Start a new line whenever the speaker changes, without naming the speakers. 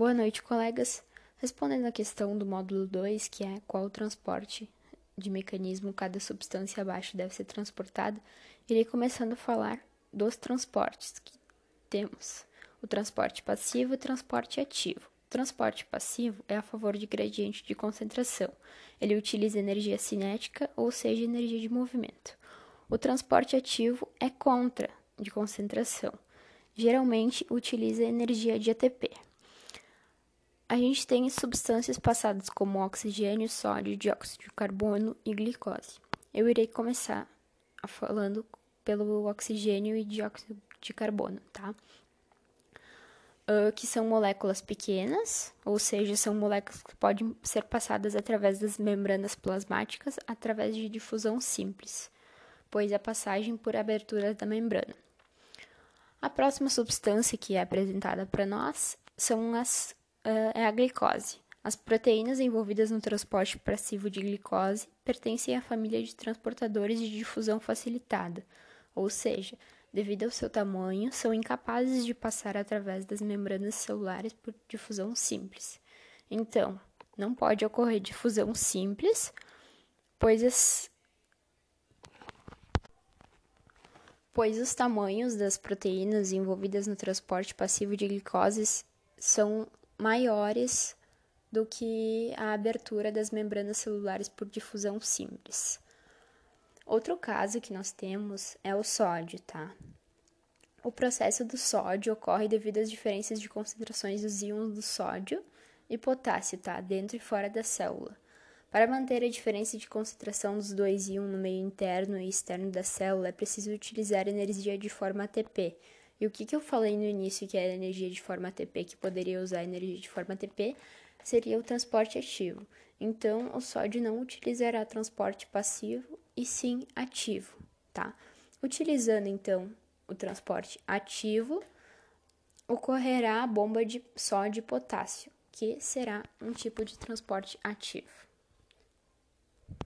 Boa noite, colegas. Respondendo à questão do módulo 2, que é qual o transporte de mecanismo cada substância abaixo deve ser transportada, irei começando a falar dos transportes que temos. O transporte passivo e o transporte ativo. O transporte passivo é a favor de gradiente de concentração. Ele utiliza energia cinética, ou seja, energia de movimento. O transporte ativo é contra de concentração. Geralmente utiliza energia de ATP. A gente tem substâncias passadas como oxigênio, sódio, dióxido de carbono e glicose. Eu irei começar falando pelo oxigênio e dióxido de carbono, tá? Uh, que são moléculas pequenas, ou seja, são moléculas que podem ser passadas através das membranas plasmáticas através de difusão simples, pois a passagem por abertura da membrana. A próxima substância que é apresentada para nós são as uh, é a glicose. As proteínas envolvidas no transporte passivo de glicose pertencem à família de transportadores de difusão facilitada, ou seja, devido ao seu tamanho, são incapazes de passar através das membranas celulares por difusão simples. Então, não pode ocorrer difusão simples, pois as pois os tamanhos das proteínas envolvidas no transporte passivo de glicose são maiores do que a abertura das membranas celulares por difusão simples. Outro caso que nós temos é o sódio, tá? O processo do sódio ocorre devido às diferenças de concentrações dos íons do sódio e potássio, tá? Dentro e fora da célula. Para manter a diferença de concentração dos dois íons no meio interno e externo da célula, é preciso utilizar energia de forma ATP, e o que, que eu falei no início que era energia de forma ATP, que poderia usar energia de forma ATP, seria o transporte ativo. Então, o sódio não utilizará transporte passivo e sim ativo, tá? Utilizando então o transporte ativo, ocorrerá a bomba de sódio e potássio, que será um tipo de transporte ativo.